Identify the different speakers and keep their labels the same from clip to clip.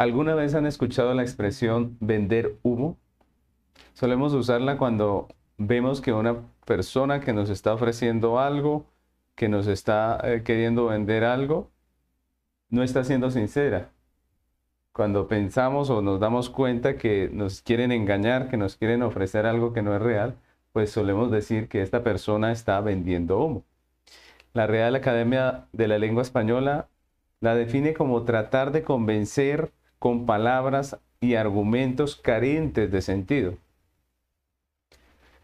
Speaker 1: ¿Alguna vez han escuchado la expresión vender humo? Solemos usarla cuando vemos que una persona que nos está ofreciendo algo, que nos está eh, queriendo vender algo, no está siendo sincera. Cuando pensamos o nos damos cuenta que nos quieren engañar, que nos quieren ofrecer algo que no es real, pues solemos decir que esta persona está vendiendo humo. La Real Academia de la Lengua Española la define como tratar de convencer con palabras y argumentos carentes de sentido.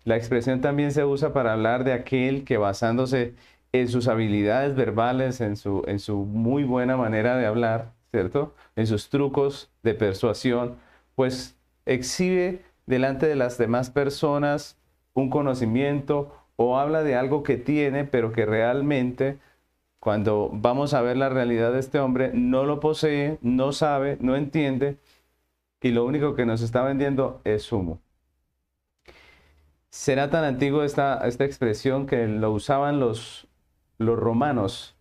Speaker 1: La expresión también se usa para hablar de aquel que basándose en sus habilidades verbales, en su, en su muy buena manera de hablar, ¿cierto? En sus trucos de persuasión, pues exhibe delante de las demás personas un conocimiento o habla de algo que tiene, pero que realmente cuando vamos a ver la realidad de este hombre, no lo posee, no sabe, no entiende, y lo único que nos está vendiendo es humo. Será tan antiguo esta, esta expresión que lo usaban los, los romanos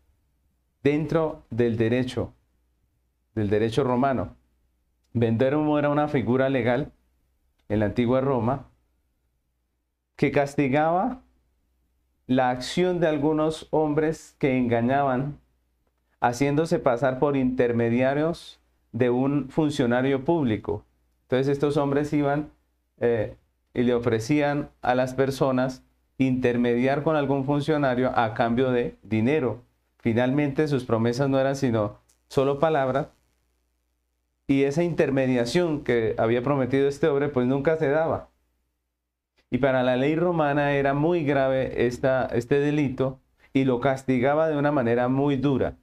Speaker 1: dentro del derecho, del derecho romano. Vender humo era una figura legal en la antigua Roma que castigaba la acción de algunos hombres que engañaban, haciéndose pasar por intermediarios de un funcionario público. Entonces estos hombres iban eh, y le ofrecían a las personas intermediar con algún funcionario a cambio de dinero. Finalmente sus promesas no eran sino solo palabras y esa intermediación que había prometido este hombre pues nunca se daba. Y para la ley romana era muy grave este delito y lo castigaba de una manera muy dura.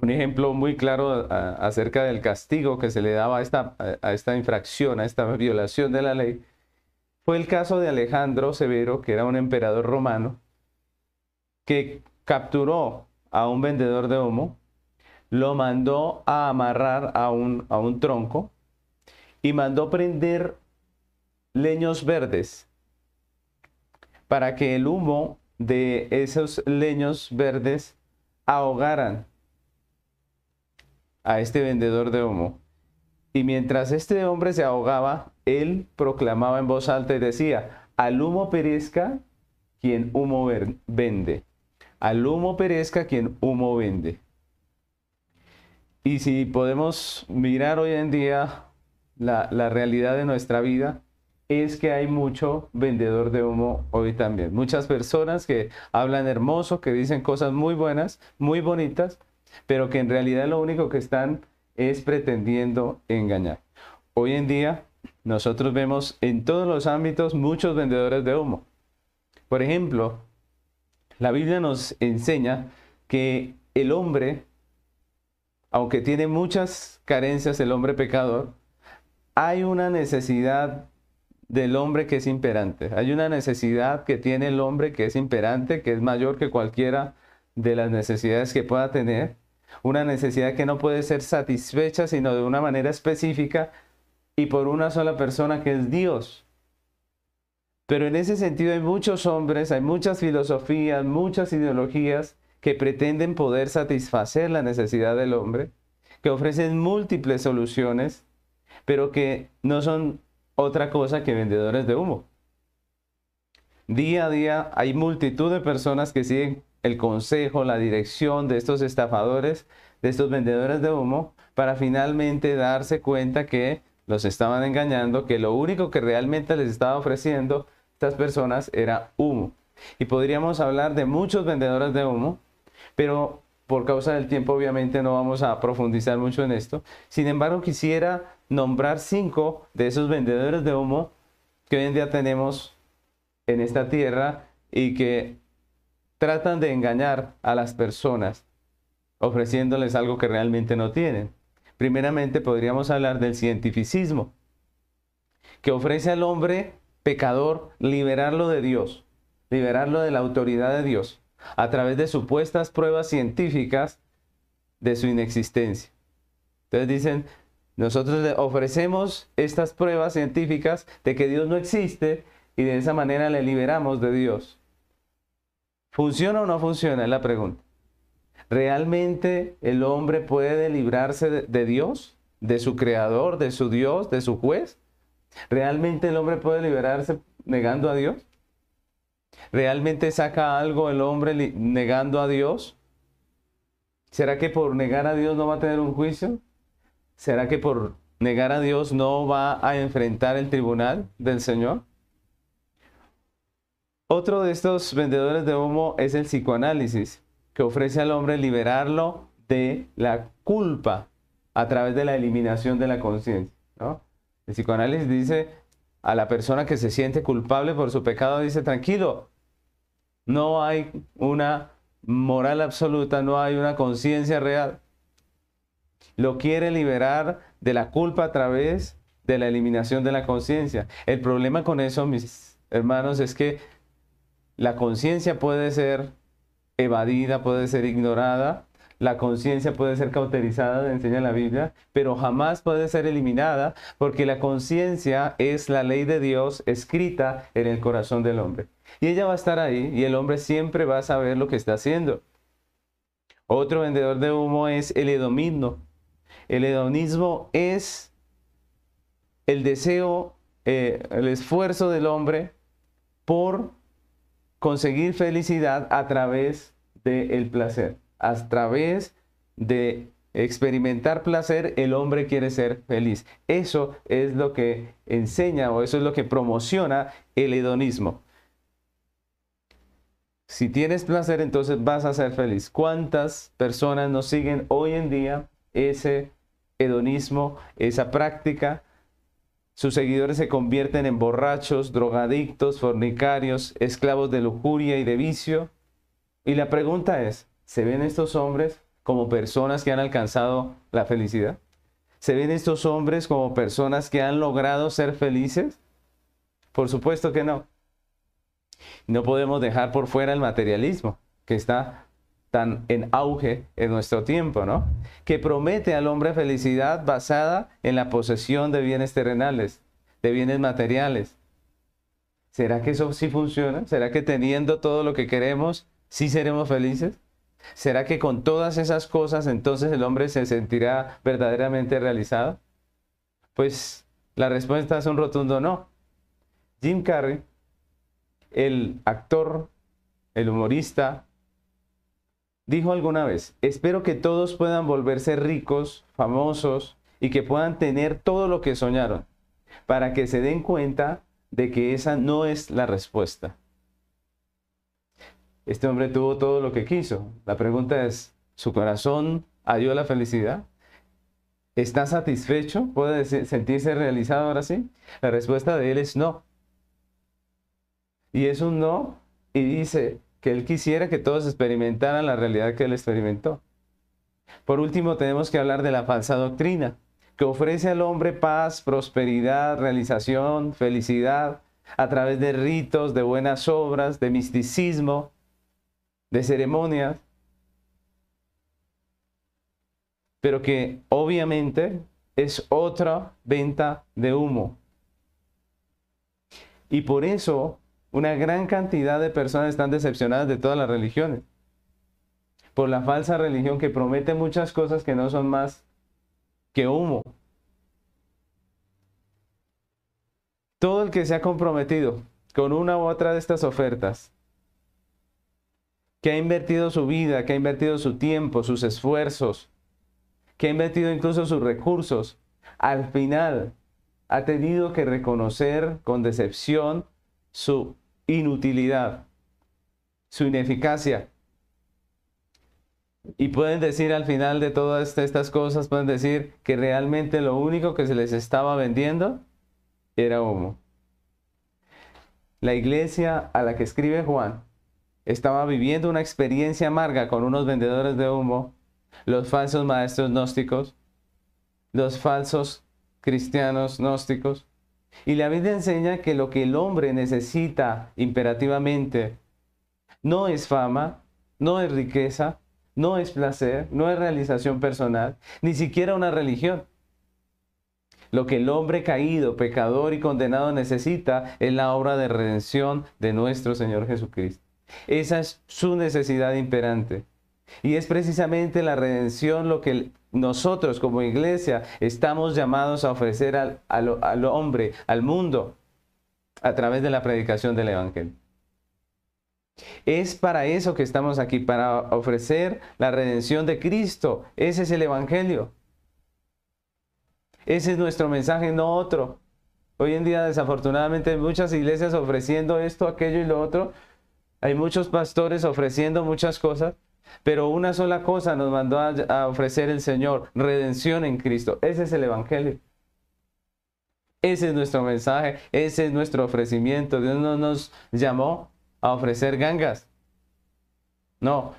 Speaker 1: Un ejemplo muy claro acerca del castigo que se le daba a esta, a esta infracción, a esta violación de la ley, fue el caso de Alejandro Severo, que era un emperador romano, que capturó a un vendedor de humo, lo mandó a amarrar a un, a un tronco y mandó prender leños verdes para que el humo de esos leños verdes ahogaran a este vendedor de humo. Y mientras este hombre se ahogaba, él proclamaba en voz alta y decía, al humo perezca quien humo vende. Al humo perezca quien humo vende. Y si podemos mirar hoy en día la, la realidad de nuestra vida, es que hay mucho vendedor de humo hoy también. Muchas personas que hablan hermoso, que dicen cosas muy buenas, muy bonitas, pero que en realidad lo único que están es pretendiendo engañar. Hoy en día nosotros vemos en todos los ámbitos muchos vendedores de humo. Por ejemplo, la Biblia nos enseña que el hombre, aunque tiene muchas carencias, el hombre pecador, hay una necesidad del hombre que es imperante. Hay una necesidad que tiene el hombre que es imperante, que es mayor que cualquiera de las necesidades que pueda tener. Una necesidad que no puede ser satisfecha sino de una manera específica y por una sola persona que es Dios. Pero en ese sentido hay muchos hombres, hay muchas filosofías, muchas ideologías que pretenden poder satisfacer la necesidad del hombre, que ofrecen múltiples soluciones, pero que no son otra cosa que vendedores de humo. Día a día hay multitud de personas que siguen el consejo, la dirección de estos estafadores, de estos vendedores de humo, para finalmente darse cuenta que los estaban engañando, que lo único que realmente les estaba ofreciendo estas personas era humo. Y podríamos hablar de muchos vendedores de humo, pero por causa del tiempo obviamente no vamos a profundizar mucho en esto. Sin embargo, quisiera nombrar cinco de esos vendedores de humo que hoy en día tenemos en esta tierra y que tratan de engañar a las personas ofreciéndoles algo que realmente no tienen. Primeramente podríamos hablar del cientificismo, que ofrece al hombre pecador liberarlo de Dios, liberarlo de la autoridad de Dios, a través de supuestas pruebas científicas de su inexistencia. Entonces dicen, nosotros le ofrecemos estas pruebas científicas de que Dios no existe y de esa manera le liberamos de Dios. ¿Funciona o no funciona? Es la pregunta. ¿Realmente el hombre puede librarse de, Dios? de su creador, de su Dios, de su juez? ¿Realmente el hombre puede liberarse negando a Dios? ¿Realmente saca algo el hombre negando a Dios? ¿Será que por negar a Dios no va a tener un juicio? ¿Será que por negar a Dios no va a enfrentar el tribunal del Señor? Otro de estos vendedores de humo es el psicoanálisis, que ofrece al hombre liberarlo de la culpa a través de la eliminación de la conciencia. El psicoanálisis dice a la persona que se siente culpable por su pecado, dice, tranquilo, no hay una moral absoluta, no hay una conciencia real. Lo quiere liberar de la culpa a través de la eliminación de la conciencia. El problema con eso, mis hermanos, es que la conciencia puede ser evadida, puede ser ignorada, la conciencia puede ser cauterizada, enseña la Biblia, pero jamás puede ser eliminada porque la conciencia es la ley de Dios escrita en el corazón del hombre. Y ella va a estar ahí y el hombre siempre va a saber lo que está haciendo. Otro vendedor de humo es el hedonismo. El hedonismo es el deseo, eh, el esfuerzo del hombre por conseguir felicidad a través del placer. A través de experimentar placer, el hombre quiere ser feliz. Eso es lo que enseña o eso es lo que promociona el hedonismo. Si tienes placer, entonces vas a ser feliz. ¿Cuántas personas nos siguen hoy en día ese hedonismo, esa práctica? Sus seguidores se convierten en borrachos, drogadictos, fornicarios, esclavos de lujuria y de vicio. Y la pregunta es, ¿se ven estos hombres como personas que han alcanzado la felicidad? ¿Se ven estos hombres como personas que han logrado ser felices? Por supuesto que no. No podemos dejar por fuera el materialismo, que está tan en auge en nuestro tiempo, ¿no? Que promete al hombre felicidad basada en la posesión de bienes terrenales, de bienes materiales. ¿Será que eso sí funciona? ¿Será que teniendo todo lo que queremos, sí seremos felices? ¿Será que con todas esas cosas entonces el hombre se sentirá verdaderamente realizado? Pues la respuesta es un rotundo no. Jim Carrey el actor, el humorista, dijo alguna vez, espero que todos puedan volverse ricos, famosos y que puedan tener todo lo que soñaron, para que se den cuenta de que esa no es la respuesta. Este hombre tuvo todo lo que quiso. La pregunta es, ¿su corazón halló la felicidad? ¿Está satisfecho? ¿Puede sentirse realizado ahora sí? La respuesta de él es no. Y es un no y dice que él quisiera que todos experimentaran la realidad que él experimentó. Por último, tenemos que hablar de la falsa doctrina, que ofrece al hombre paz, prosperidad, realización, felicidad, a través de ritos, de buenas obras, de misticismo, de ceremonias, pero que obviamente es otra venta de humo. Y por eso una gran cantidad de personas están decepcionadas de todas las religiones. Por la falsa religión que promete muchas cosas que no son más que humo. Todo el que se ha comprometido con una u otra de estas ofertas, que ha invertido su vida, que ha invertido su tiempo, sus esfuerzos, que ha invertido incluso sus recursos, al final ha tenido que reconocer con decepción su inutilidad, su ineficacia. Y pueden decir al final de todas estas cosas, pueden decir que realmente lo único que se les estaba vendiendo era humo. La iglesia a la que escribe Juan estaba viviendo una experiencia amarga con unos vendedores de humo, los falsos maestros gnósticos, los falsos cristianos gnósticos, y la Biblia enseña que lo que el hombre necesita imperativamente no es fama, no es riqueza, no es placer, no es realización personal, ni siquiera una religión. Lo que el hombre caído, pecador y condenado necesita es la obra de redención de nuestro Señor Jesucristo. Esa es su necesidad imperante. Y es precisamente la redención lo que nosotros como iglesia estamos llamados a ofrecer al, hombre, al mundo, a través de la predicación del Evangelio. Es para eso que estamos aquí, para ofrecer la redención de Cristo. Ese es el Evangelio. Ese es nuestro mensaje, no otro. Hoy en día, desafortunadamente, hay muchas iglesias ofreciendo esto, aquello y lo otro. Hay muchos pastores ofreciendo muchas cosas, pero una sola cosa nos mandó a, ofrecer el Señor, redención en Cristo. Ese es el Evangelio. Ese es nuestro mensaje, ese es nuestro ofrecimiento. Dios no nos llamó a ofrecer gangas. No,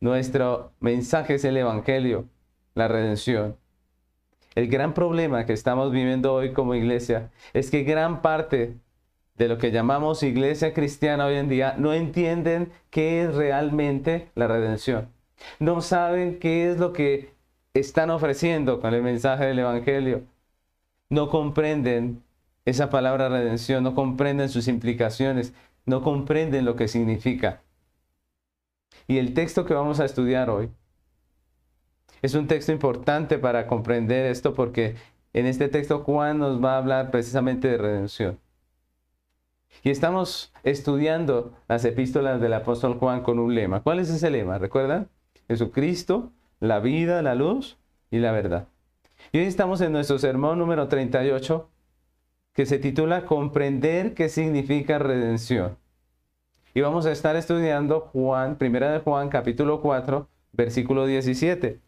Speaker 1: nuestro mensaje es el Evangelio, la redención. El gran problema que estamos viviendo hoy como iglesia es que gran parte de lo que llamamos iglesia cristiana hoy en día no entienden qué es realmente la redención. No saben qué es lo que están ofreciendo con el mensaje del Evangelio. No comprenden esa palabra redención, no comprenden sus implicaciones, no comprenden lo que significa. Y el texto que vamos a estudiar hoy es un texto importante para comprender esto porque en este texto Juan nos va a hablar precisamente de redención. Y estamos estudiando las epístolas del apóstol Juan con un lema. ¿Cuál es ese lema? ¿Recuerdan? Jesucristo, la vida, la luz y la verdad. Y hoy estamos en nuestro sermón número 38 que se titula Comprender qué significa redención. Y vamos a estar estudiando Juan, primera de Juan, capítulo 4, versículo 17.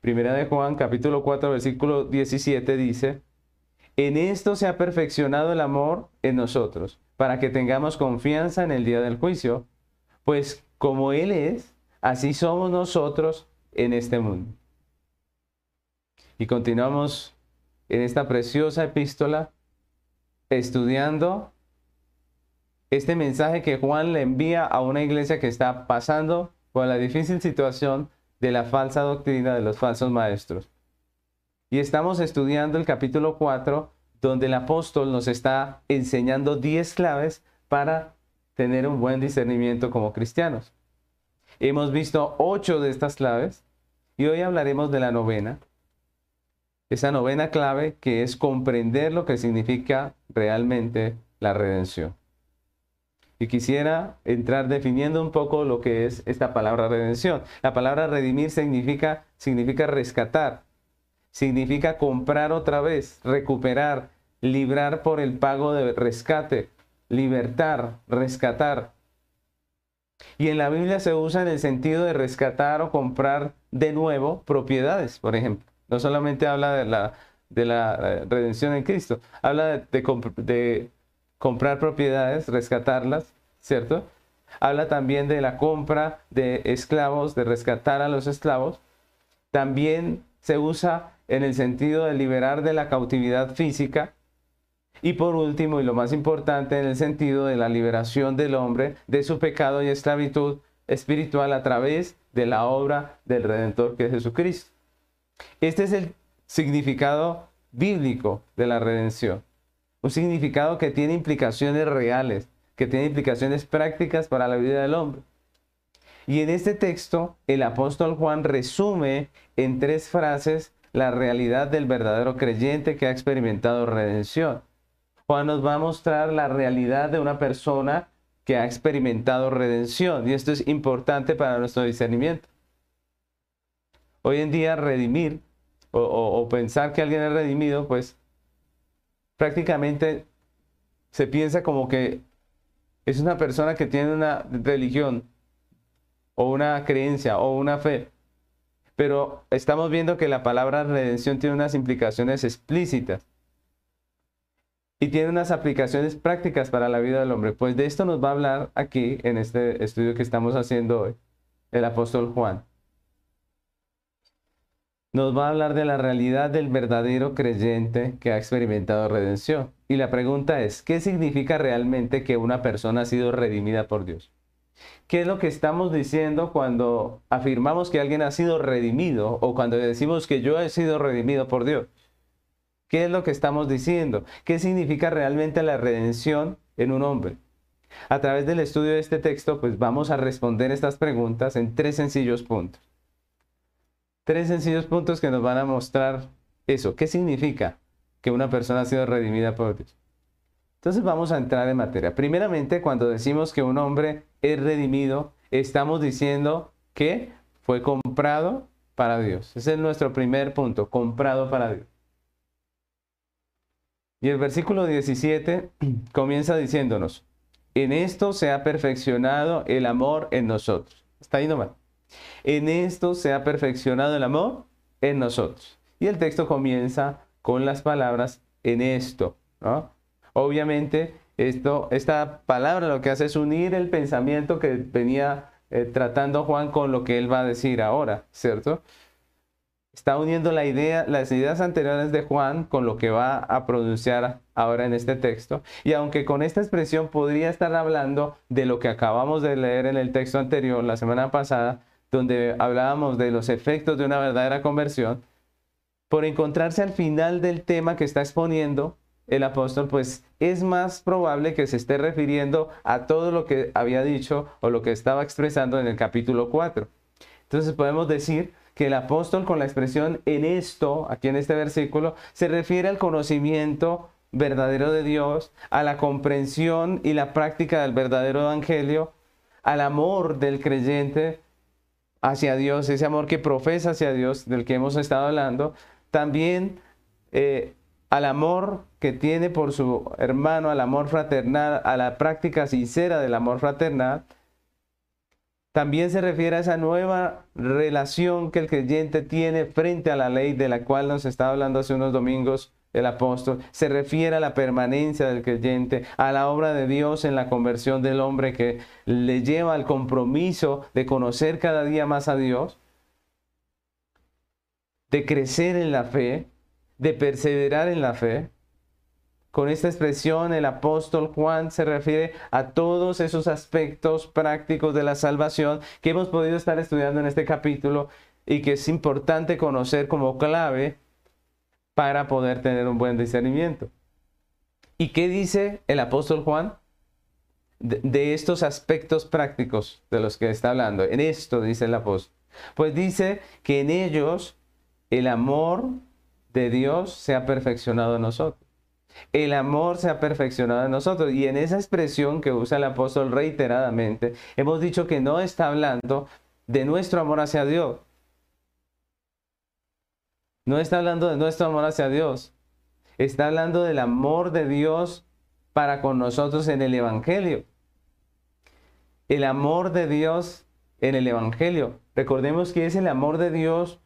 Speaker 1: Primera de Juan, capítulo 4, versículo 17 dice, en esto se ha perfeccionado el amor en nosotros, para que tengamos confianza en el día del juicio, pues como Él es, así somos nosotros en este mundo. Y continuamos en esta preciosa epístola estudiando este mensaje que Juan le envía a una iglesia que está pasando por la difícil situación de la falsa doctrina de los falsos maestros. Y estamos estudiando el capítulo 4, donde el apóstol nos está enseñando 10 claves para tener un buen discernimiento como cristianos. Hemos visto 8 de estas claves y hoy hablaremos de la novena. Esa novena clave que es comprender lo que significa realmente la redención. Y quisiera entrar definiendo un poco lo que es esta palabra redención. La palabra redimir significa, significa rescatar, significa comprar otra vez, recuperar, librar por el pago de rescate, libertar, rescatar. Y en la Biblia se usa en el sentido de rescatar o comprar de nuevo propiedades, por ejemplo. No solamente habla de la, de la eh, redención en Cristo, habla de, de comprar propiedades, rescatarlas, ¿cierto? Habla también de la compra de esclavos, de rescatar a los esclavos. También se usa en el sentido de liberar de la cautividad física. Y por último, y lo más importante, en el sentido de la liberación del hombre de su pecado y esclavitud espiritual a través de la obra del Redentor que es Jesucristo. Este es el significado bíblico de la redención. Un significado que tiene implicaciones reales, que tiene implicaciones prácticas para la vida del hombre. Y en este texto, el apóstol Juan resume en tres frases la realidad del verdadero creyente que ha experimentado redención. Juan nos va a mostrar la realidad de una persona que ha experimentado redención. Y esto es importante para nuestro discernimiento. Hoy en día, redimir o, o pensar que alguien es redimido, pues prácticamente se piensa como que es una persona que tiene una religión o una creencia o una fe. Pero estamos viendo que la palabra redención tiene unas implicaciones explícitas y tiene unas aplicaciones prácticas para la vida del hombre. Pues de esto nos va a hablar aquí en este estudio que estamos haciendo hoy el apóstol Juan nos va a hablar de la realidad del verdadero creyente que ha experimentado redención. Y la pregunta es, ¿qué significa realmente que una persona ha sido redimida por Dios? ¿Qué es lo que estamos diciendo cuando afirmamos que alguien ha sido redimido o cuando decimos que yo he sido redimido por Dios? ¿Qué es lo que estamos diciendo? ¿Qué significa realmente la redención en un hombre? A través del estudio de este texto, pues vamos a responder estas preguntas en tres sencillos puntos. Tres sencillos puntos que nos van a mostrar eso. ¿Qué significa que una persona ha sido redimida por Dios? Entonces vamos a entrar en materia. Primeramente, cuando decimos que un hombre es redimido, estamos diciendo que fue comprado para Dios. Ese es nuestro primer punto, comprado para Dios. Y el versículo 17 comienza diciéndonos, en esto se ha perfeccionado el amor en nosotros. Está ahí nomás. En esto se ha perfeccionado el amor en nosotros. Y el texto comienza con las palabras en esto. Obviamente, esto, esta palabra lo que hace es unir el pensamiento que venía eh, tratando Juan con lo que él va a decir ahora, ¿cierto? Está uniendo la idea, las ideas anteriores de Juan con lo que va a pronunciar ahora en este texto. Y aunque con esta expresión podría estar hablando de lo que acabamos de leer en el texto anterior la semana pasada, donde hablábamos de los efectos de una verdadera conversión, por encontrarse al final del tema que está exponiendo el apóstol, pues es más probable que se esté refiriendo a todo lo que había dicho o lo que estaba expresando en el capítulo 4. Entonces podemos decir que el apóstol con la expresión en esto, aquí en este versículo, se refiere al conocimiento verdadero de Dios, a la comprensión y la práctica del verdadero evangelio, al amor del creyente hacia Dios, ese amor que profesa hacia Dios del que hemos estado hablando, también eh, al amor que tiene por su hermano, al amor fraternal, a la práctica sincera del amor fraternal, también se refiere a esa nueva relación que el creyente tiene frente a la ley de la cual nos estaba hablando hace unos domingos el apóstol. Se refiere a la permanencia del creyente, a la obra de Dios en la conversión del hombre que le lleva al compromiso de conocer cada día más a Dios de crecer en la fe, de perseverar en la fe. Con esta expresión el apóstol Juan se refiere a todos esos aspectos prácticos de la salvación que hemos podido estar estudiando en este capítulo y que es importante conocer como clave para poder tener un buen discernimiento. ¿Y qué dice el apóstol Juan? De, estos aspectos prácticos de los que está hablando. En esto dice el apóstol. Pues dice que en ellos el amor de Dios se ha perfeccionado en nosotros. El amor se ha perfeccionado en nosotros. Y en esa expresión que usa el apóstol reiteradamente, hemos dicho que no está hablando de nuestro amor hacia Dios. No está hablando de nuestro amor hacia Dios. Está hablando del amor de Dios para con nosotros en el Evangelio. El amor de Dios en el Evangelio. Recordemos que es el amor de Dios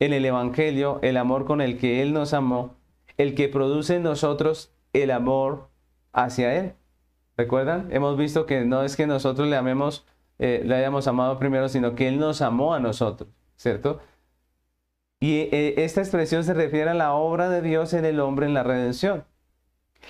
Speaker 1: en el Evangelio el amor con el que Él nos amó, el que produce en nosotros el amor hacia Él. ¿Recuerdan? Hemos visto que no es que nosotros le amemos, eh, le hayamos amado primero, sino que Él nos amó a nosotros, ¿cierto? Y eh, esta expresión se refiere a la obra de Dios en el hombre en la redención.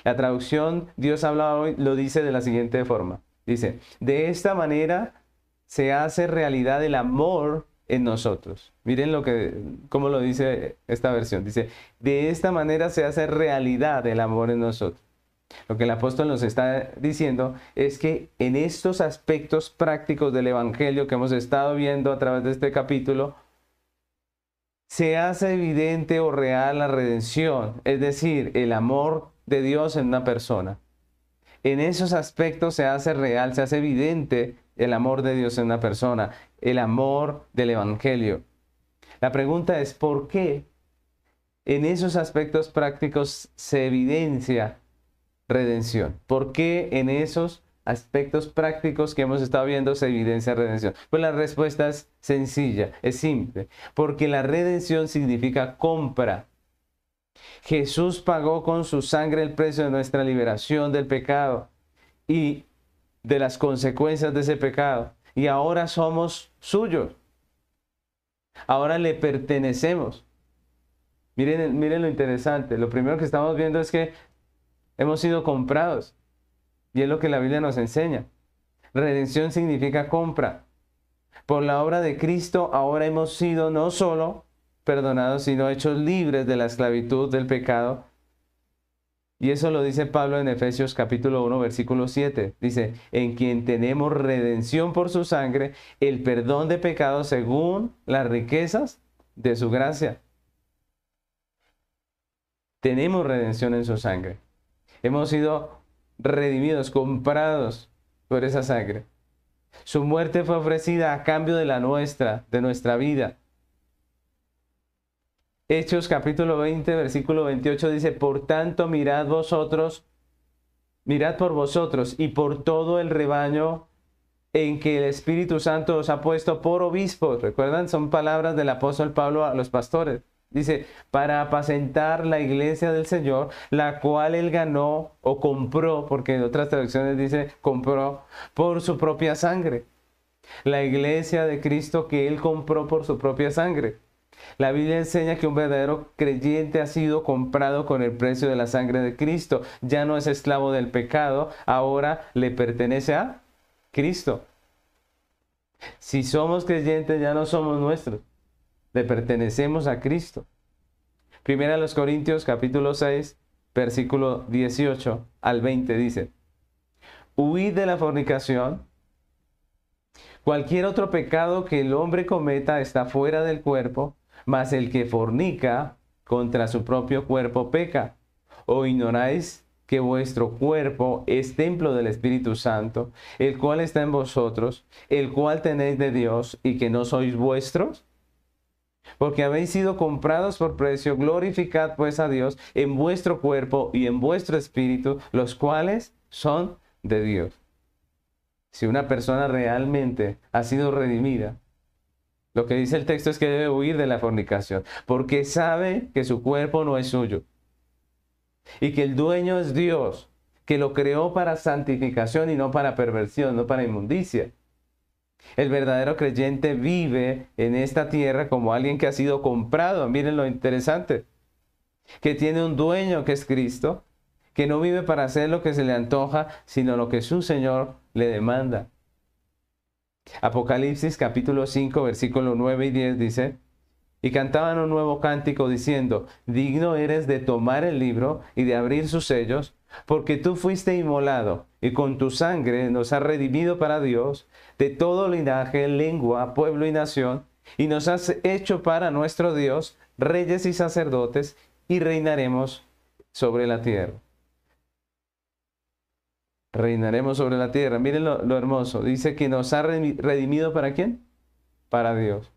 Speaker 1: La traducción Dios habla hoy lo dice de la siguiente forma. Dice, de esta manera se hace realidad el amor en nosotros. Miren lo que, cómo lo dice esta versión. Dice, de esta manera se hace realidad el amor en nosotros. Lo que el apóstol nos está diciendo es que en estos aspectos prácticos del Evangelio que hemos estado viendo a través de este capítulo, se hace evidente o real la redención, es decir, el amor de Dios en una persona. En esos aspectos se hace real, se hace evidente el amor de Dios en una persona, el amor del Evangelio. La pregunta es, ¿por qué en esos aspectos prácticos se evidencia redención? ¿Por qué en esos aspectos prácticos que hemos estado viendo se evidencia redención? Pues la respuesta es sencilla, es simple, porque la redención significa compra. Jesús pagó con su sangre el precio de nuestra liberación del pecado y de las consecuencias de ese pecado. Y ahora somos suyos. Ahora le pertenecemos. Miren, miren lo interesante. Lo primero que estamos viendo es que hemos sido comprados. Y es lo que la Biblia nos enseña. Redención significa compra. Por la obra de Cristo ahora hemos sido no solo perdonados, sino hechos libres de la esclavitud del pecado Y eso lo dice Pablo en Efesios capítulo 1, versículo 7. Dice, en quien tenemos redención por su sangre, el perdón de pecados según las riquezas de su gracia. Tenemos redención en su sangre. Hemos sido redimidos, comprados por esa sangre. Su muerte fue ofrecida a cambio de la nuestra, de nuestra vida. Hechos capítulo 20, versículo 28 dice, por tanto mirad vosotros, mirad por vosotros y por todo el rebaño en que el Espíritu Santo os ha puesto por obispos. ¿Recuerdan? Son palabras del apóstol Pablo a los pastores. Dice, para apacentar la iglesia del Señor, la cual él ganó o compró, porque en otras traducciones dice compró por su propia sangre. La iglesia de Cristo que él compró por su propia sangre. La Biblia enseña que un verdadero creyente ha sido comprado con el precio de la sangre de Cristo. Ya no es esclavo del pecado, ahora le pertenece a Cristo. Si somos creyentes, ya no somos nuestros. Le pertenecemos a Cristo. Primera los Corintios capítulo 6, versículo 18 al 20 dice, Huid de la fornicación. Cualquier otro pecado que el hombre cometa está fuera del cuerpo, mas el que fornica contra su propio cuerpo peca. ¿O ignoráis que vuestro cuerpo es templo del Espíritu Santo, el cual está en vosotros, el cual tenéis de Dios y que no sois vuestros? Porque habéis sido comprados por precio, glorificad pues a Dios en vuestro cuerpo y en vuestro espíritu, los cuales son de Dios. Si una persona realmente ha sido redimida, lo que dice el texto es que debe huir de la fornicación, porque sabe que su cuerpo no es suyo y que el dueño es Dios, que lo creó para santificación y no para perversión, no para inmundicia. El verdadero creyente vive en esta tierra como alguien que ha sido comprado. Miren lo interesante. Que tiene un dueño que es Cristo, que no vive para hacer lo que se le antoja, sino lo que su Señor le demanda. Apocalipsis capítulo 5, versículo 9 y 10 dice, y cantaban un nuevo cántico diciendo, digno eres de tomar el libro y de abrir sus sellos, porque tú fuiste inmolado y con tu sangre nos has redimido para Dios de todo linaje, lengua, pueblo y nación, y nos has hecho para nuestro Dios reyes y sacerdotes, y reinaremos sobre la tierra. Reinaremos sobre la tierra. Miren lo, hermoso. Dice que nos ha redimido para quién? Para Dios.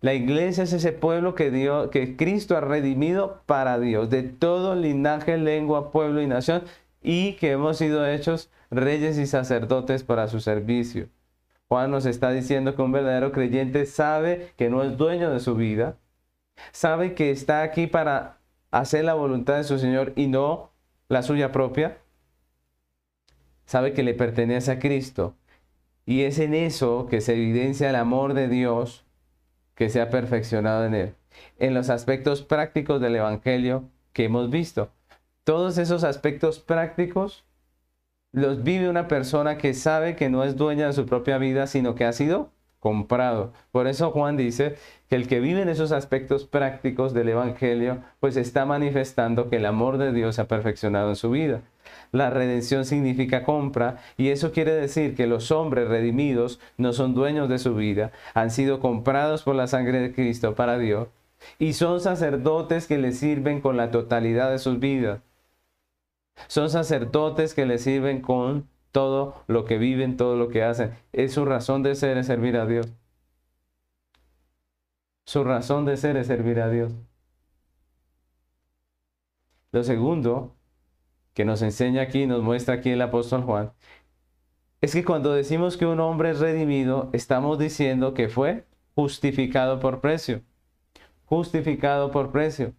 Speaker 1: La iglesia es ese pueblo que, Dios, que Cristo ha redimido para Dios, de todo linaje, lengua, pueblo y nación, y que hemos sido hechos reyes y sacerdotes para su servicio. Juan nos está diciendo que un verdadero creyente sabe que no es dueño de su vida, sabe que está aquí para hacer la voluntad de su Señor y no la suya propia, sabe que le pertenece a Cristo. Y es en eso que se evidencia el amor de Dios que se ha perfeccionado en él, en los aspectos prácticos del Evangelio que hemos visto. Todos esos aspectos prácticos los vive una persona que sabe que no es dueña de su propia vida, sino que ha sido comprado. Por eso Juan dice que el que vive en esos aspectos prácticos del Evangelio, pues está manifestando que el amor de Dios se ha perfeccionado en su vida. La redención significa compra y eso quiere decir que los hombres redimidos no son dueños de su vida, han sido comprados por la sangre de Cristo para Dios y son sacerdotes que le sirven con la totalidad de sus vidas. Son sacerdotes que le sirven con todo lo que viven, todo lo que hacen. Es su razón de ser es servir a Dios. Su razón de ser es servir a Dios. Lo segundo que nos enseña aquí, nos muestra aquí el apóstol Juan, es que cuando decimos que un hombre es redimido, estamos diciendo que fue justificado por precio. Justificado por precio.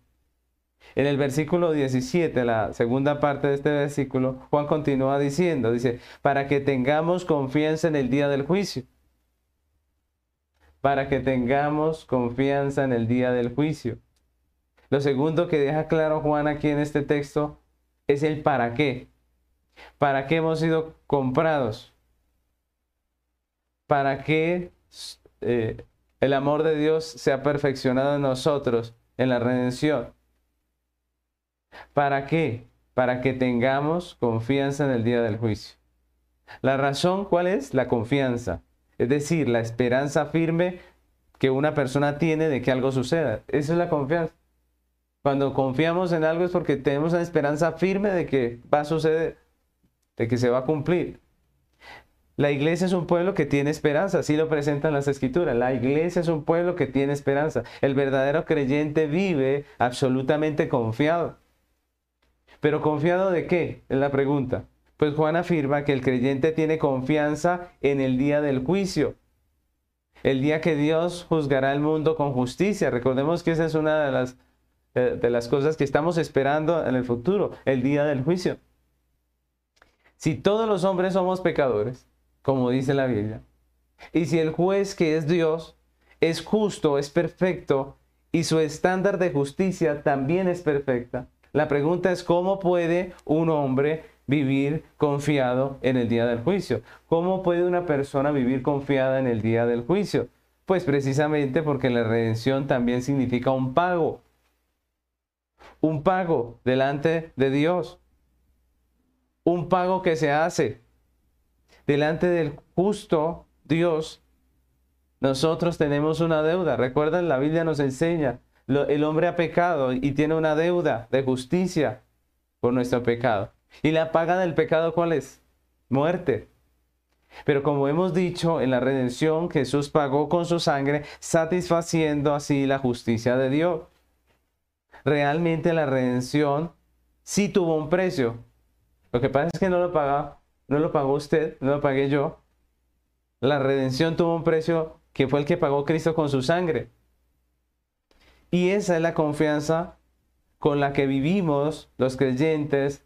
Speaker 1: En el versículo 17, la segunda parte de este versículo, Juan continúa diciendo, dice, para que tengamos confianza en el día del juicio. Para que tengamos confianza en el día del juicio. Lo segundo que deja claro Juan aquí en este texto es el para qué. ¿Para qué hemos sido comprados? ¿Para qué eh, el amor de Dios se ha perfeccionado en nosotros en la redención? ¿Para qué? para que tengamos confianza en el día del juicio. La razón, ¿cuál es? La confianza. Es decir, la esperanza firme que una persona tiene de que algo suceda. Esa es la confianza. Cuando confiamos en algo es porque tenemos una esperanza firme de que va a suceder, de que se va a cumplir. La iglesia es un pueblo que tiene esperanza, así lo presentan las escrituras. La iglesia es un pueblo que tiene esperanza. El verdadero creyente vive absolutamente confiado. ¿Pero confiado de qué? Es la pregunta. Pues Juan afirma que el creyente tiene confianza en el día del juicio, el día que Dios juzgará el mundo con justicia. Recordemos que esa es una de las, de las cosas que estamos esperando en el futuro, el día del juicio. Si todos los hombres somos pecadores, como dice la Biblia, y si el juez que es Dios es justo, es perfecto, y su estándar de justicia también es perfecta, la pregunta es cómo puede un hombre vivir confiado en el día del juicio. ¿Cómo puede una persona vivir confiada en el día del juicio? Pues precisamente porque la redención también significa un pago. Un pago delante de Dios. Un pago que se hace delante del justo Dios. Nosotros tenemos una deuda. Recuerden, la Biblia nos enseña, el hombre ha pecado y tiene una deuda de justicia por nuestro pecado. ¿Y la paga del pecado cuál es? Muerte. Pero como hemos dicho, en la redención Jesús pagó con su sangre, satisfaciendo así la justicia de Dios. Realmente la redención sí tuvo un precio. Lo que pasa es que no lo pagó, no lo pagó usted, no lo pagué yo. La redención tuvo un precio que fue el que pagó Cristo con su sangre. Y esa es la confianza con la que vivimos los creyentes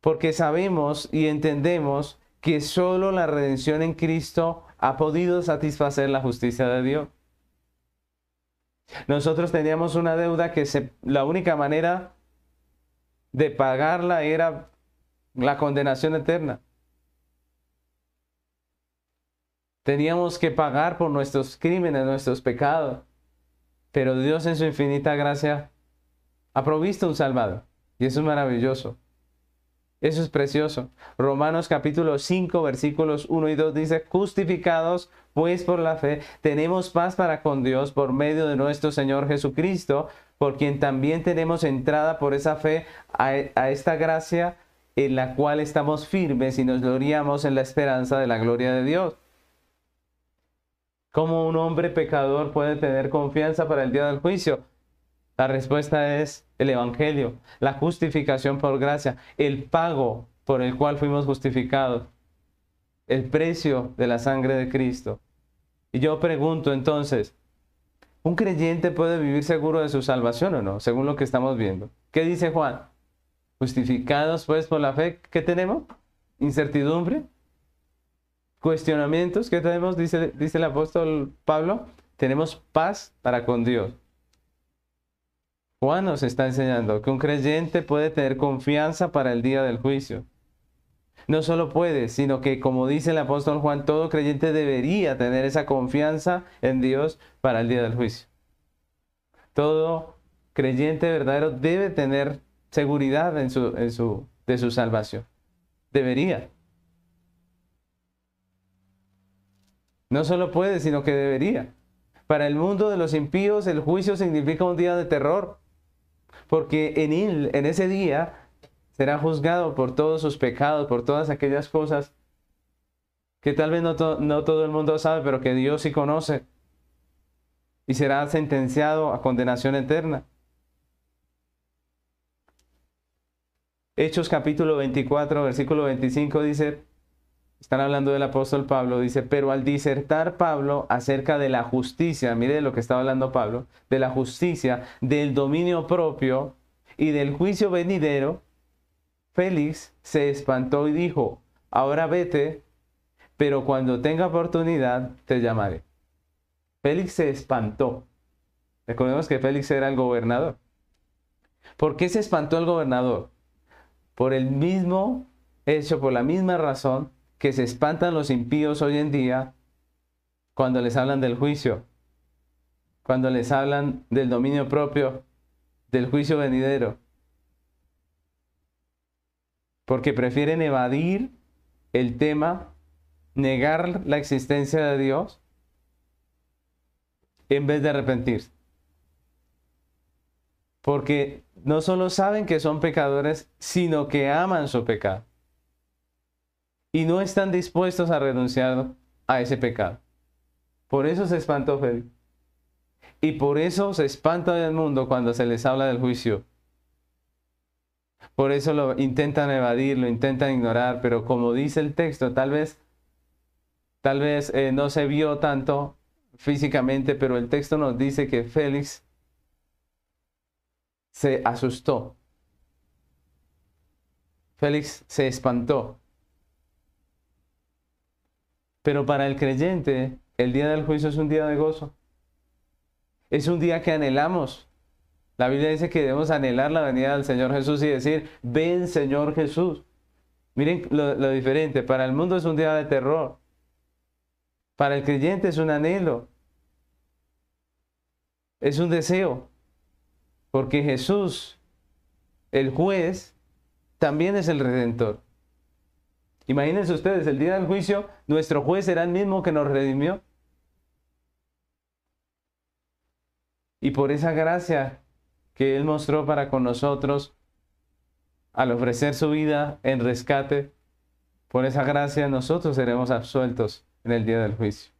Speaker 1: porque sabemos y entendemos que solo la redención en Cristo ha podido satisfacer la justicia de Dios. Nosotros teníamos una deuda que la única manera de pagarla era la condenación eterna. Teníamos que pagar por nuestros crímenes, nuestros pecados. Pero Dios en su infinita gracia ha provisto un Salvador. Y eso es maravilloso. Eso es precioso. Romanos capítulo 5 versículos 1 y 2 dice, justificados pues por la fe, tenemos paz para con Dios por medio de nuestro Señor Jesucristo, por quien también tenemos entrada por esa fe a, esta gracia en la cual estamos firmes y nos gloriamos en la esperanza de la gloria de Dios. ¿Cómo un hombre pecador puede tener confianza para el día del juicio? La respuesta es el Evangelio, la justificación por gracia, el pago por el cual fuimos justificados, el precio de la sangre de Cristo. Y yo pregunto entonces, ¿un creyente puede vivir seguro de su salvación o no? Según lo que estamos viendo. ¿Qué dice Juan? Justificados pues por la fe, ¿qué tenemos? Incertidumbre, cuestionamientos, ¿qué tenemos? Dice, dice el apóstol Pablo, tenemos paz para con Dios. Juan nos está enseñando que un creyente puede tener confianza para el día del juicio. No solo puede, sino que como dice el apóstol Juan, todo creyente debería tener esa confianza en Dios para el día del juicio. Todo creyente verdadero debe tener seguridad en su, en su, de su salvación. Debería. No solo puede, sino que debería. Para el mundo de los impíos el juicio significa un día de terror porque en, en ese día será juzgado por todos sus pecados, por todas aquellas cosas que tal vez no, todo el mundo sabe, pero que Dios sí conoce. Y será sentenciado a condenación eterna. Hechos capítulo 24, versículo 25 dice, están hablando del apóstol Pablo, dice, pero al disertar Pablo acerca de la justicia, mire lo que estaba hablando Pablo, de la justicia, del dominio propio y del juicio venidero, Félix se espantó y dijo, ahora vete, pero cuando tenga oportunidad te llamaré. Félix se espantó. Recordemos que Félix era el gobernador. ¿Por qué se espantó el gobernador? Por el mismo hecho, por la misma razón que se espantan los impíos hoy en día cuando les hablan del juicio, cuando les hablan del dominio propio, del juicio venidero. Porque prefieren evadir el tema, negar la existencia de Dios, en vez de arrepentirse. Porque no solo saben que son pecadores, sino que aman su pecado. Y no están dispuestos a renunciar a ese pecado. Por eso se espantó Félix. Y por eso se espanta el mundo cuando se les habla del juicio. Por eso lo intentan evadir, lo intentan ignorar, pero como dice el texto, tal vez, tal vez eh, no se vio tanto físicamente, pero el texto nos dice que Félix se asustó. Félix se espantó. Pero para el creyente, el día del juicio es un día de gozo. Es un día que anhelamos. La Biblia dice que debemos anhelar la venida del Señor Jesús y decir, ven Señor Jesús. Miren lo, diferente. Para el mundo es un día de terror. Para el creyente es un anhelo. Es un deseo. Porque Jesús, el juez, también es el redentor. Imagínense ustedes, el día del juicio, nuestro juez será el mismo que nos redimió. Y por esa gracia que Él mostró para con nosotros, al ofrecer su vida en rescate, por esa gracia nosotros seremos absueltos en el día del juicio.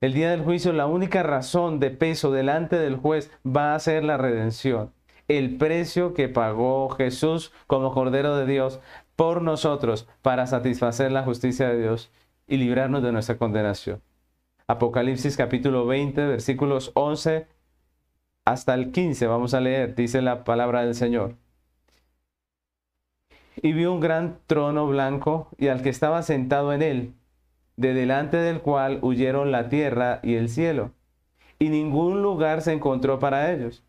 Speaker 1: El día del juicio, la única razón de peso delante del juez va a ser la redención. El precio que pagó Jesús como Cordero de Dios por nosotros para satisfacer la justicia de Dios y librarnos de nuestra condenación. Apocalipsis capítulo 20, versículos 11 hasta el 15, vamos a leer, dice la palabra del Señor. Y vi un gran trono blanco y al que estaba sentado en él de delante del cual huyeron la tierra y el cielo, y ningún lugar se encontró para ellos.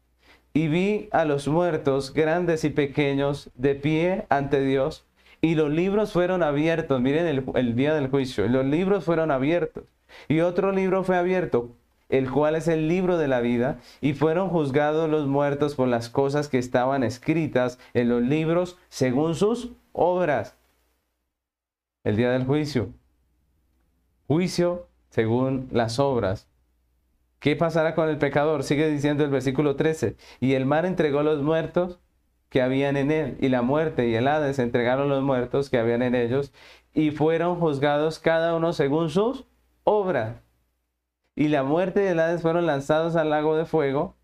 Speaker 1: Y vi a los muertos, grandes y pequeños, de pie ante Dios, y los libros fueron abiertos. Miren el, día del juicio, los libros fueron abiertos. Y otro libro fue abierto, el cual es el libro de la vida, y fueron juzgados los muertos por las cosas que estaban escritas en los libros según sus obras. El día del juicio juicio según las obras. ¿Qué pasará con el pecador? Sigue diciendo el versículo 13. Y el mar entregó los muertos que habían en él, y la muerte y el Hades entregaron los muertos que habían en ellos, y fueron juzgados cada uno según sus obras. Y la muerte el Hades fueron lanzados al lago de fuego.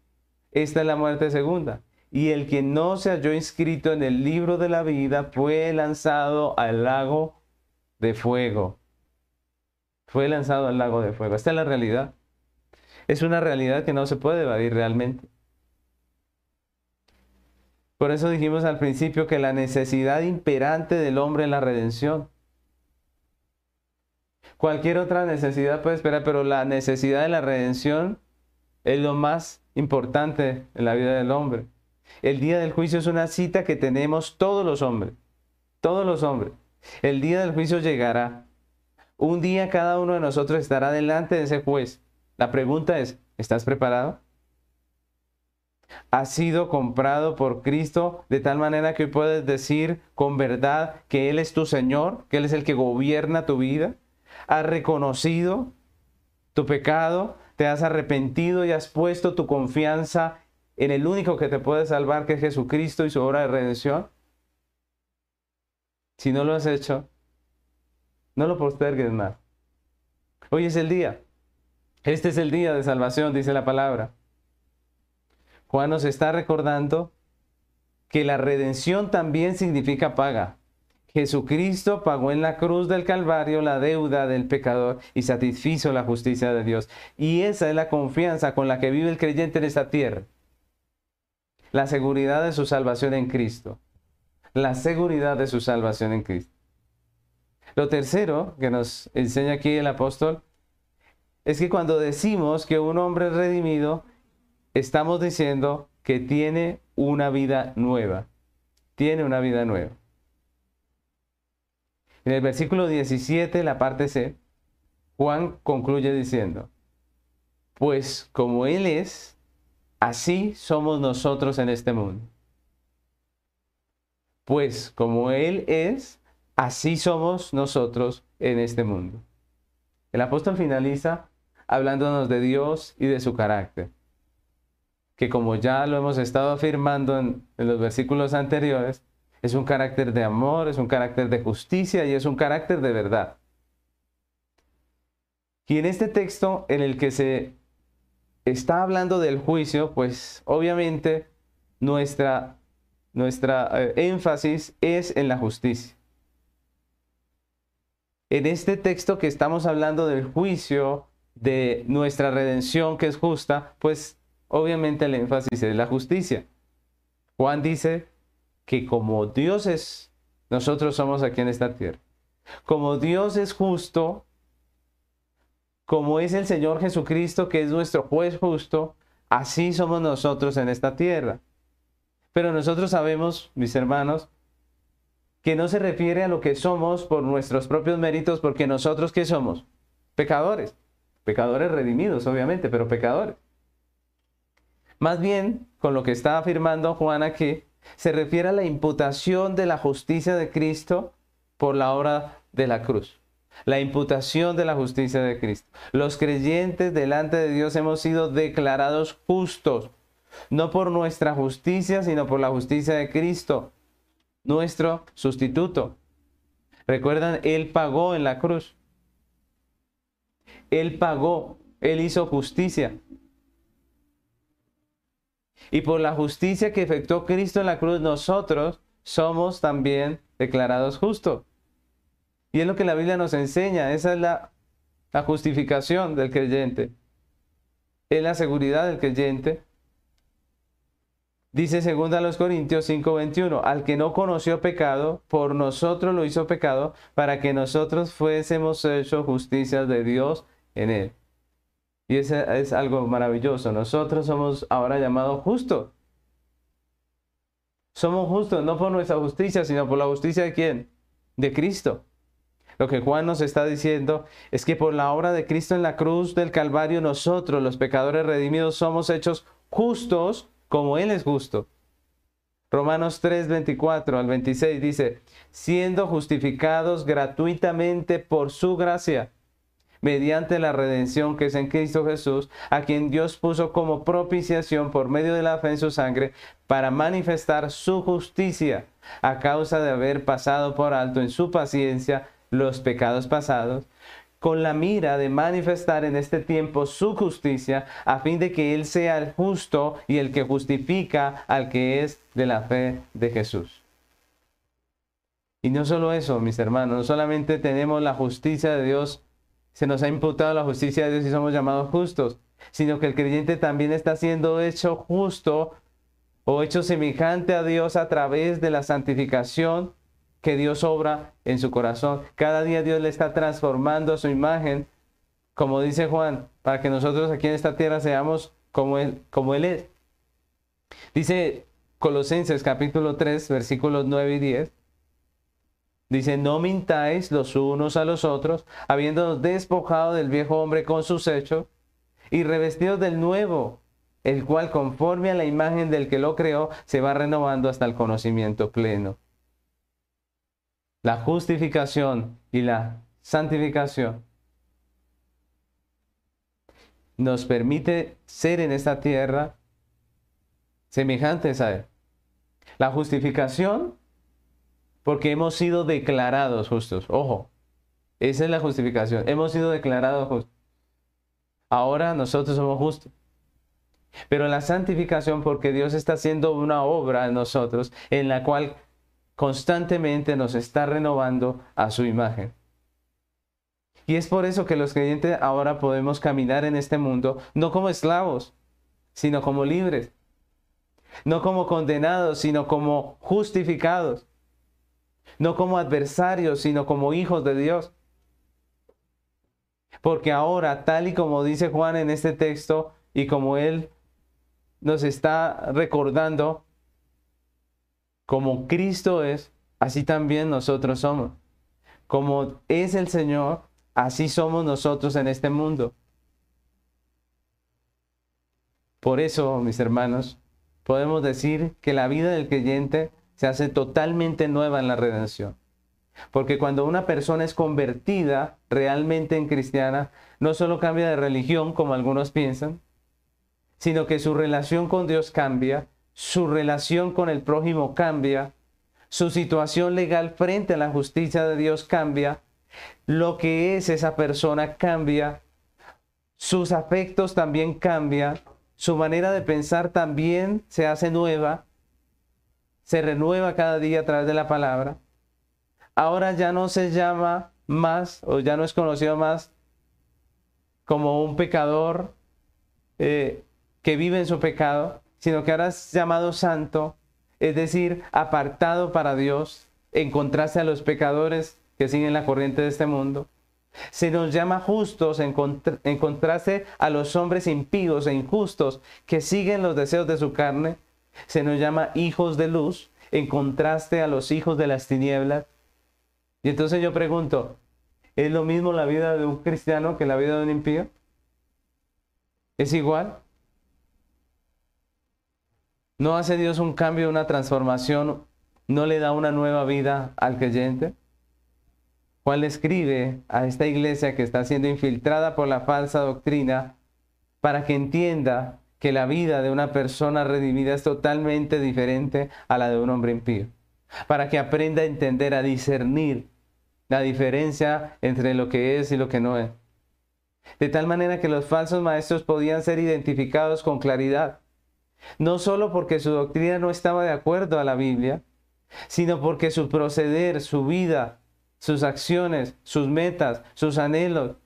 Speaker 1: Esta es la muerte segunda. Y el que no se halló inscrito en el libro de la vida fue lanzado al lago de fuego fue lanzado al lago de fuego. Esta es la realidad. Es una realidad que no se puede evadir realmente. Por eso dijimos al principio que la necesidad imperante del hombre es la redención. Cualquier otra necesidad puede esperar, pero la necesidad de la redención es lo más importante en la vida del hombre. El día del juicio es una cita que tenemos todos los hombres, todos los hombres. El día del juicio llegará. Un día cada uno de nosotros estará delante de ese juez. La pregunta es, ¿estás preparado? ¿Has sido comprado por Cristo de tal manera que hoy puedes decir con verdad que Él es tu Señor, que Él es el que gobierna tu vida? ¿Has reconocido tu pecado? ¿Te has arrepentido y has puesto tu confianza en el único que te puede salvar, que es Jesucristo y su obra de redención? Si no lo has hecho, no lo postergues más. Hoy es el día. Este es el día de salvación, dice la palabra. Juan nos está recordando que la redención también significa paga. Jesucristo pagó en la cruz del Calvario la deuda del pecador y satisfizo la justicia de Dios. Y esa es la confianza con la que vive el creyente en esta tierra. La seguridad de su salvación en Cristo. La seguridad de su salvación en Cristo. Lo tercero que nos enseña aquí el apóstol es que cuando decimos que un hombre es redimido, estamos diciendo que tiene una vida nueva. Tiene una vida nueva. En el versículo 17, la parte C, Juan concluye diciendo, pues como Él es, así somos nosotros en este mundo. pues como Él es, así somos nosotros en este mundo. El apóstol finaliza hablándonos de Dios y de su carácter, que como ya lo hemos estado afirmando en, los versículos anteriores, es un carácter de amor, es un carácter de justicia y es un carácter de verdad. Y en este texto en el que se está hablando del juicio, pues obviamente nuestra, nuestra eh, énfasis es en la justicia. En este texto que estamos hablando del juicio, de nuestra redención que es justa, pues obviamente el énfasis es la justicia. Juan dice que como Dios es, nosotros somos aquí en esta tierra. Como Dios es justo, como es el Señor Jesucristo, que es nuestro juez justo, así somos nosotros en esta tierra. Pero nosotros sabemos, mis hermanos, que no se refiere a lo que somos por nuestros propios méritos, porque nosotros ¿qué somos? Pecadores. Pecadores redimidos, obviamente, pero pecadores. Más bien, con lo que está afirmando Juan aquí, se refiere a la imputación de la justicia de Cristo por la obra de la cruz la imputación de la justicia de Cristo. Los creyentes delante de Dios hemos sido declarados justos, no por nuestra justicia, sino por la justicia de Cristo, nuestro sustituto. Recuerdan, Él pagó en la cruz. Él pagó, Él hizo justicia. Y por la justicia que efectuó Cristo en la cruz, nosotros somos también declarados justos. Y es lo que la Biblia nos enseña, esa es la, justificación del creyente, es la seguridad del creyente. Dice 2 Corintios 5:21, al que no conoció pecado, por nosotros lo hizo pecado, para que nosotros fuésemos hechos justicia de Dios en él. Y eso es algo maravilloso. Nosotros somos ahora llamados justos. Somos justos no por nuestra justicia, sino por la justicia de quién? De Cristo. Lo que Juan nos está diciendo es que por la obra de Cristo en la cruz del Calvario nosotros, los pecadores redimidos, somos hechos justos como Él es justo. Romanos 3, 24 al 26 dice, siendo justificados gratuitamente por su gracia, mediante la redención que es en Cristo Jesús, a quien Dios puso como propiciación por medio de la fe en su sangre, para manifestar su justicia, a causa de haber pasado por alto en su paciencia los pecados pasados, con la mira de manifestar en este tiempo su justicia, a fin de que Él sea el justo y el que justifica al que es de la fe de Jesús. Y no solo eso, mis hermanos, no solamente tenemos la justicia de Dios, se nos ha imputado la justicia de Dios y somos llamados justos, sino que el creyente también está siendo hecho justo o hecho semejante a Dios a través de la santificación que Dios obra en su corazón. Cada día Dios le está transformando su imagen, como dice Juan, para que nosotros aquí en esta tierra seamos como Él, como él es. Dice Colosenses capítulo 3, versículos 9 y 10. Dice, no mintáis los unos a los otros, habiéndonos despojado del viejo hombre con sus hechos y revestidos del nuevo, el cual conforme a la imagen del que lo creó, se va renovando hasta el conocimiento pleno la justificación y la santificación nos permite ser en esta tierra semejantes a Él. La justificación, porque hemos sido declarados justos. Ojo, esa es la justificación. Hemos sido declarados justos. Ahora nosotros somos justos. Pero la santificación, porque Dios está haciendo una obra en nosotros en la cual constantemente nos está renovando a su imagen. Y es por eso que los creyentes ahora podemos caminar en este mundo no como esclavos, sino como libres. No como condenados, sino como justificados. No como adversarios, sino como hijos de Dios. Porque ahora, tal y como dice Juan en este texto, y como él nos está recordando, como Cristo es, así también nosotros somos. Como es el Señor, así somos nosotros en este mundo. Por eso, mis hermanos, podemos decir que la vida del creyente se hace totalmente nueva en la redención. Porque cuando una persona es convertida realmente en cristiana, no solo cambia de religión, como algunos piensan, sino que su relación con Dios cambia, su relación con el prójimo cambia, su situación legal frente a la justicia de Dios cambia, lo que es esa persona cambia, sus afectos también cambian, su manera de pensar también se hace nueva, se renueva cada día a través de la palabra. Ahora ya no se llama más o ya no es conocido más como un pecador eh, que vive en su pecado, sino que ahora es llamado santo, es decir, apartado para Dios, en contraste a los pecadores que siguen la corriente de este mundo. Se nos llama justos en, contraste a los hombres impíos e injustos que siguen los deseos de su carne. Se nos llama hijos de luz en contraste a los hijos de las tinieblas. Y entonces yo pregunto, ¿es lo mismo la vida de un cristiano que la vida de un impío? ¿Es igual? ¿No hace Dios un cambio, una transformación? ¿No le da una nueva vida al creyente? Juan le escribe a esta iglesia que está siendo infiltrada por la falsa doctrina para que entienda que la vida de una persona redimida es totalmente diferente a la de un hombre impío. Para que aprenda a entender, a discernir la diferencia entre lo que es y lo que no es. De tal manera que los falsos maestros podían ser identificados con claridad no solo porque su doctrina no estaba de acuerdo a la Biblia, sino porque su proceder, su vida, sus acciones, sus metas, sus anhelos,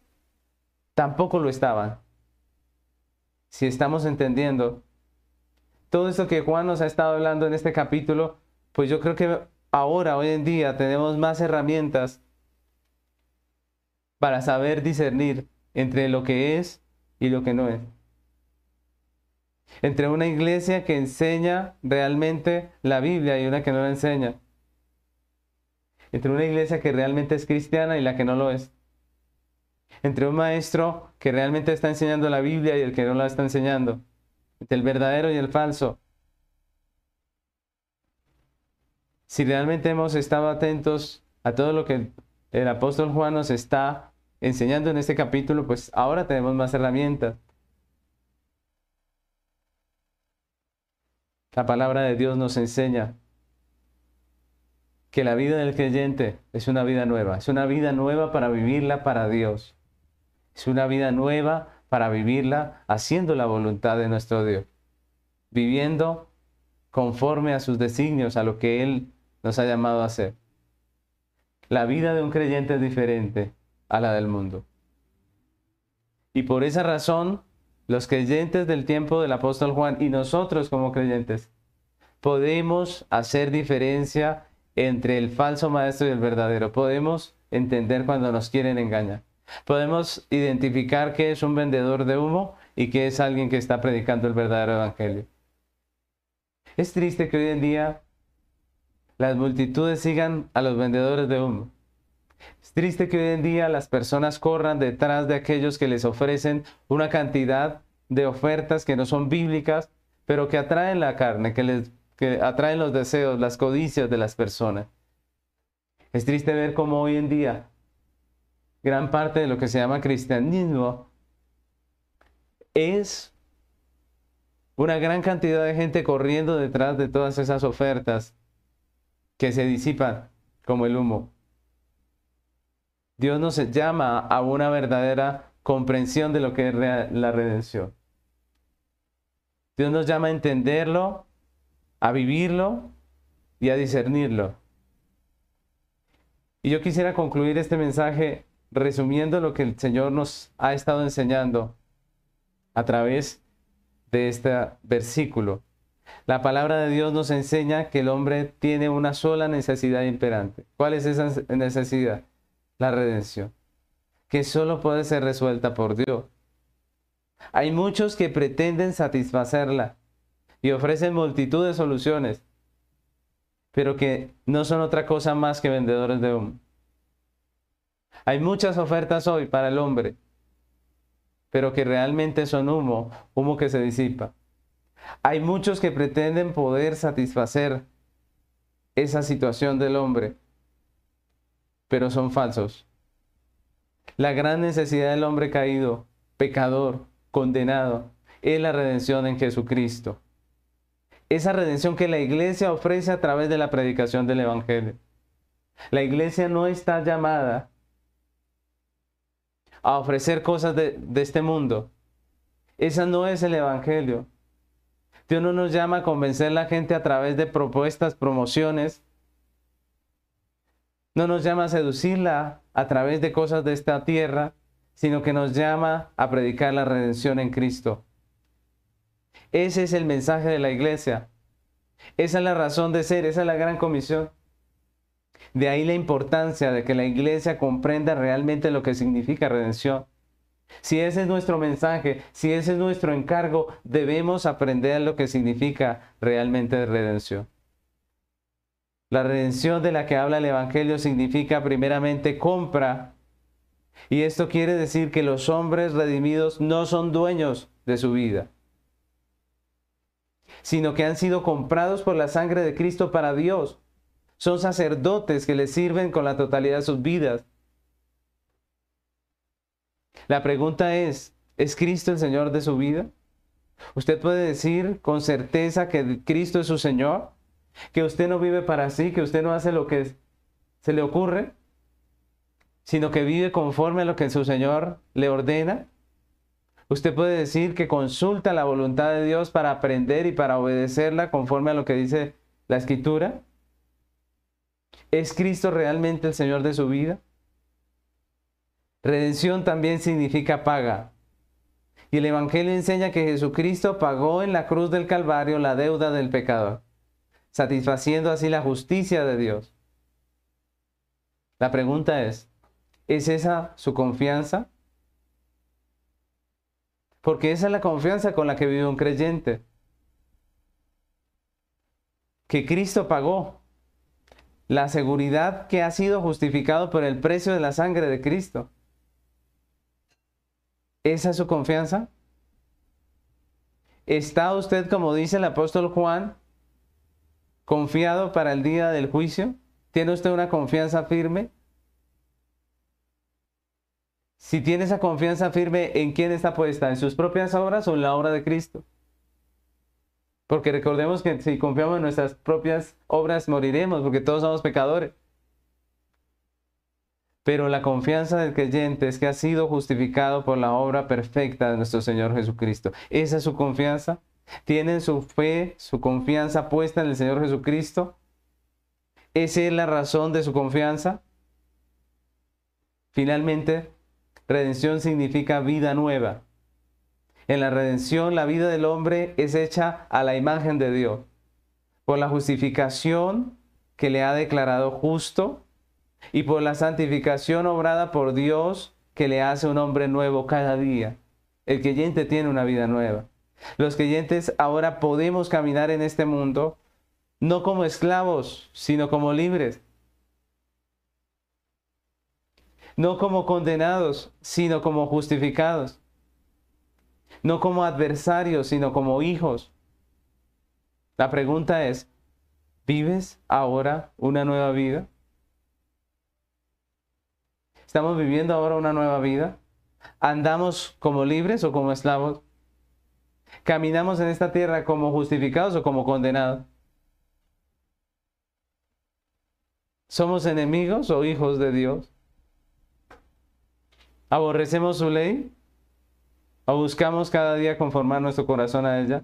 Speaker 1: tampoco lo estaban. Si estamos entendiendo todo esto que Juan nos ha estado hablando en este capítulo, pues yo creo que ahora, hoy en día, tenemos más herramientas para saber discernir entre lo que es y lo que no es entre una iglesia que enseña realmente la Biblia y una que no la enseña. Entre una iglesia que realmente es cristiana y la que no lo es. Entre un maestro que realmente está enseñando la Biblia y el que no la está enseñando. Entre el verdadero y el falso. Si realmente hemos estado atentos a todo lo que el apóstol Juan nos está enseñando en este capítulo, pues ahora tenemos más herramientas. La palabra de Dios nos enseña que la vida del creyente es una vida nueva, es una vida nueva para vivirla para Dios. Es una vida nueva para vivirla haciendo la voluntad de nuestro Dios, viviendo conforme a sus designios, a lo que Él nos ha llamado a hacer. La vida de un creyente es diferente a la del mundo. Y por esa razón los creyentes del tiempo del apóstol Juan y nosotros como creyentes, podemos hacer diferencia entre el falso maestro y el verdadero. Podemos entender cuando nos quieren engañar. Podemos identificar qué es un vendedor de humo y qué es alguien que está predicando el verdadero evangelio. Es triste que hoy en día las multitudes sigan a los vendedores de humo. Es triste que hoy en día las personas corran detrás de aquellos que les ofrecen una cantidad de ofertas que no son bíblicas, pero que atraen la carne, que les que atraen los deseos, las codicias de las personas. Es triste ver cómo hoy en día gran parte de lo que se llama cristianismo es una gran cantidad de gente corriendo detrás de todas esas ofertas que se disipan como el humo. Dios nos llama a una verdadera comprensión de lo que es la redención. Dios nos llama a entenderlo, a vivirlo y a discernirlo. Y yo quisiera concluir este mensaje resumiendo lo que el Señor nos ha estado enseñando a través de este versículo. La palabra de Dios nos enseña que el hombre tiene una sola necesidad imperante. ¿Cuál es esa necesidad? la redención, que solo puede ser resuelta por Dios. Hay muchos que pretenden satisfacerla y ofrecen multitud de soluciones, pero que no son otra cosa más que vendedores de humo. Hay muchas ofertas hoy para el hombre, pero que realmente son humo, humo que se disipa. Hay muchos que pretenden poder satisfacer esa situación del hombre, pero son falsos. La gran necesidad del hombre caído, pecador, condenado, es la redención en Jesucristo. Esa redención que la iglesia ofrece a través de la predicación del Evangelio. La iglesia no está llamada a ofrecer cosas de, este mundo. Esa no es el Evangelio. Dios no nos llama a convencer a la gente a través de propuestas, promociones. No nos llama a seducirla a través de cosas de esta tierra, sino que nos llama a predicar la redención en Cristo. Ese es el mensaje de la iglesia. Esa es la razón de ser, esa es la gran comisión. De ahí la importancia de que la iglesia comprenda realmente lo que significa redención. Si ese es nuestro mensaje, si ese es nuestro encargo, debemos aprender lo que significa realmente redención. La redención de la que habla el Evangelio significa primeramente compra. Y esto quiere decir que los hombres redimidos no son dueños de su vida, sino que han sido comprados por la sangre de Cristo para Dios. Son sacerdotes que les sirven con la totalidad de sus vidas. La pregunta es, ¿es Cristo el Señor de su vida? ¿Usted puede decir con certeza que Cristo es su Señor? ¿Que usted no vive para sí? ¿Que usted no hace lo que se le ocurre? ¿Sino que vive conforme a lo que su Señor le ordena? Usted puede decir que consulta la voluntad de Dios para aprender y para obedecerla conforme a lo que dice la Escritura. ¿Es Cristo realmente el Señor de su vida? Redención también significa paga. Y el Evangelio enseña que Jesucristo pagó en la cruz del Calvario la deuda del pecador, satisfaciendo así la justicia de Dios. La pregunta es, ¿es esa su confianza? Porque esa es la confianza con la que vive un creyente. Que Cristo pagó la seguridad que ha sido justificado por el precio de la sangre de Cristo. ¿Esa es su confianza? ¿Está usted, como dice el apóstol Juan, confiado para el día del juicio? ¿Tiene usted una confianza firme? Si tiene esa confianza firme, ¿en quién está puesta? ¿En sus propias obras o en la obra de Cristo? Porque recordemos que si confiamos en nuestras propias obras moriremos, porque todos somos pecadores. Pero la confianza del creyente es que ha sido justificado por la obra perfecta de nuestro Señor Jesucristo. ¿Esa es su confianza? ¿Tienen su fe, su confianza puesta en el Señor Jesucristo? ¿Esa es la razón de su confianza? Finalmente, redención significa vida nueva. En la redención, la vida del hombre es hecha a la imagen de Dios. Por la justificación que le ha declarado justo y por la santificación obrada por Dios que le hace un hombre nuevo cada día. El creyente tiene una vida nueva. Los creyentes ahora podemos caminar en este mundo no como esclavos, sino como libres. No como condenados, sino como justificados no como adversarios, sino como hijos. La pregunta es, ¿vives ahora una nueva vida? ¿Estamos viviendo ahora una nueva vida? ¿Andamos como libres o como esclavos? ¿Caminamos en esta tierra como justificados o como condenados? ¿Somos enemigos o hijos de Dios? ¿Aborrecemos su ley ¿O buscamos cada día conformar nuestro corazón a ella?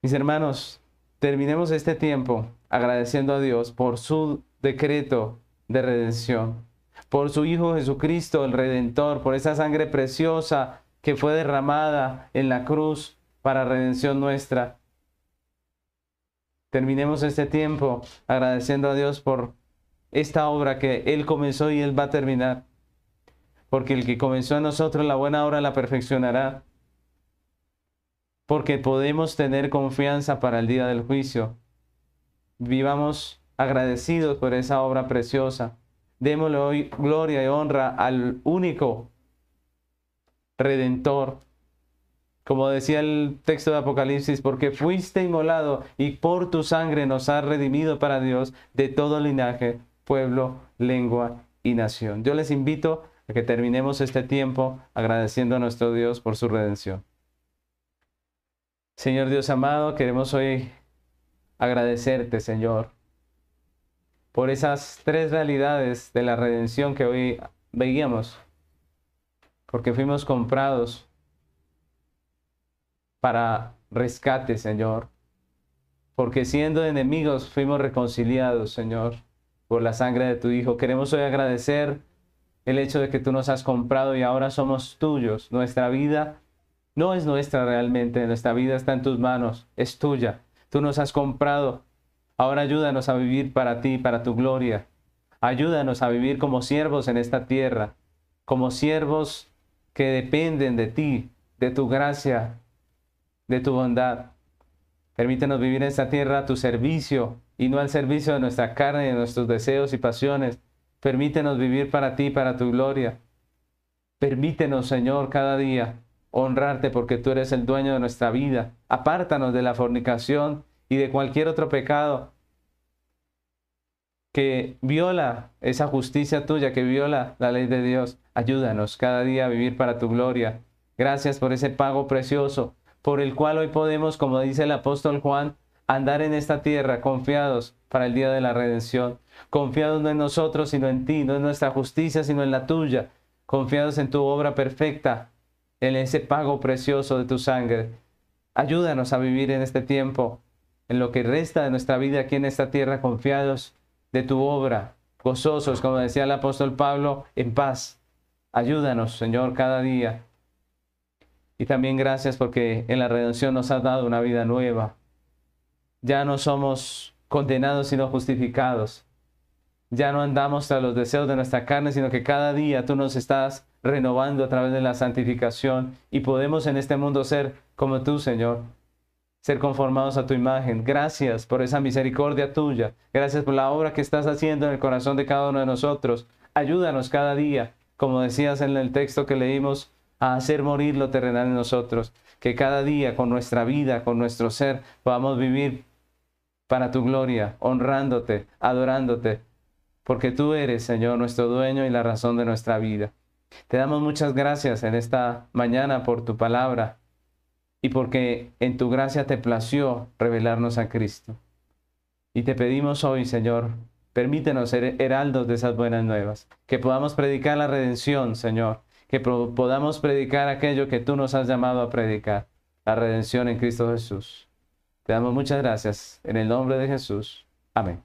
Speaker 1: Mis hermanos, terminemos este tiempo agradeciendo a Dios por su decreto de redención, por su Hijo Jesucristo, el Redentor, por esa sangre preciosa que fue derramada en la cruz para redención nuestra. Terminemos este tiempo agradeciendo a Dios por esta obra que Él comenzó y Él va a terminar porque el que comenzó a nosotros la buena obra la perfeccionará, porque podemos tener confianza para el día del juicio. Vivamos agradecidos por esa obra preciosa. Démosle hoy gloria y honra al único redentor, Como decía el texto de Apocalipsis, porque fuiste inmolado y por tu sangre nos has redimido para Dios de todo linaje, pueblo, lengua y nación. Yo les invito a que terminemos este tiempo agradeciendo a nuestro Dios por su redención. Señor Dios amado, queremos hoy agradecerte, Señor, por esas tres realidades de la redención que hoy veíamos, porque fuimos comprados para rescate, Señor, porque siendo enemigos fuimos reconciliados, Señor, por la sangre de tu Hijo. Queremos hoy agradecer el hecho de que tú nos has comprado y ahora somos tuyos. Nuestra vida no es nuestra realmente, nuestra vida está en tus manos, es tuya. Tú nos has comprado. Ahora ayúdanos a vivir para ti, para tu gloria. Ayúdanos a vivir como siervos en esta tierra, como siervos que dependen de ti, de tu gracia, de tu bondad. Permítenos vivir en esta tierra a tu servicio y no al servicio de nuestra carne de nuestros deseos y pasiones. Permítenos vivir para ti, para tu gloria. Permítenos, Señor, cada día honrarte porque tú eres el dueño de nuestra vida. Apártanos de la fornicación y de cualquier otro pecado que viola esa justicia tuya, que viola la ley de Dios. Ayúdanos cada día a vivir para tu gloria. Gracias por ese pago precioso, por el cual hoy podemos, como dice el apóstol Juan, andar en esta tierra confiados para el día de la redención, confiados no en nosotros, sino en ti, no en nuestra justicia, sino en la tuya, confiados en tu obra perfecta, en ese pago precioso de tu sangre. Ayúdanos a vivir en este tiempo, en lo que resta de nuestra vida aquí en esta tierra, confiados de tu obra, gozosos, como decía el apóstol Pablo, en paz. Ayúdanos, Señor, cada día. Y también gracias porque en la redención nos has dado una vida nueva. Ya no somos condenados, sino justificados. Ya no andamos tras los deseos de nuestra carne, sino que cada día tú nos estás renovando a través de la santificación y podemos en este mundo ser como tú, Señor, ser conformados a tu imagen. Gracias por esa misericordia tuya. Gracias por la obra que estás haciendo en el corazón de cada uno de nosotros. Ayúdanos cada día, como decías en el texto que leímos, a hacer morir lo terrenal en nosotros. Que cada día con nuestra vida, con nuestro ser, podamos vivir para tu gloria, honrándote, adorándote, porque tú eres, Señor, nuestro dueño y la razón de nuestra vida. Te damos muchas gracias en esta mañana por tu palabra y porque en tu gracia te plació revelarnos a Cristo. Y te pedimos hoy, Señor, permítenos ser heraldos de esas buenas nuevas, que podamos predicar la redención, Señor, que podamos predicar aquello que tú nos has llamado a predicar, la redención en Cristo Jesús. Te damos muchas gracias en el nombre de Jesús. Amén.